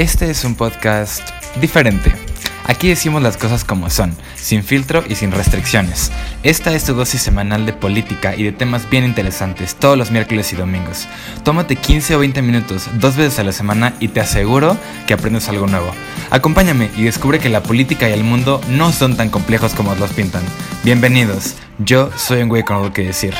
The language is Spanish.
Este es un podcast diferente. Aquí decimos las cosas como son, sin filtro y sin restricciones. Esta es tu dosis semanal de política y de temas bien interesantes todos los miércoles y domingos. Tómate 15 o 20 minutos dos veces a la semana y te aseguro que aprendes algo nuevo. Acompáñame y descubre que la política y el mundo no son tan complejos como los pintan. Bienvenidos, yo soy un güey con algo que decir.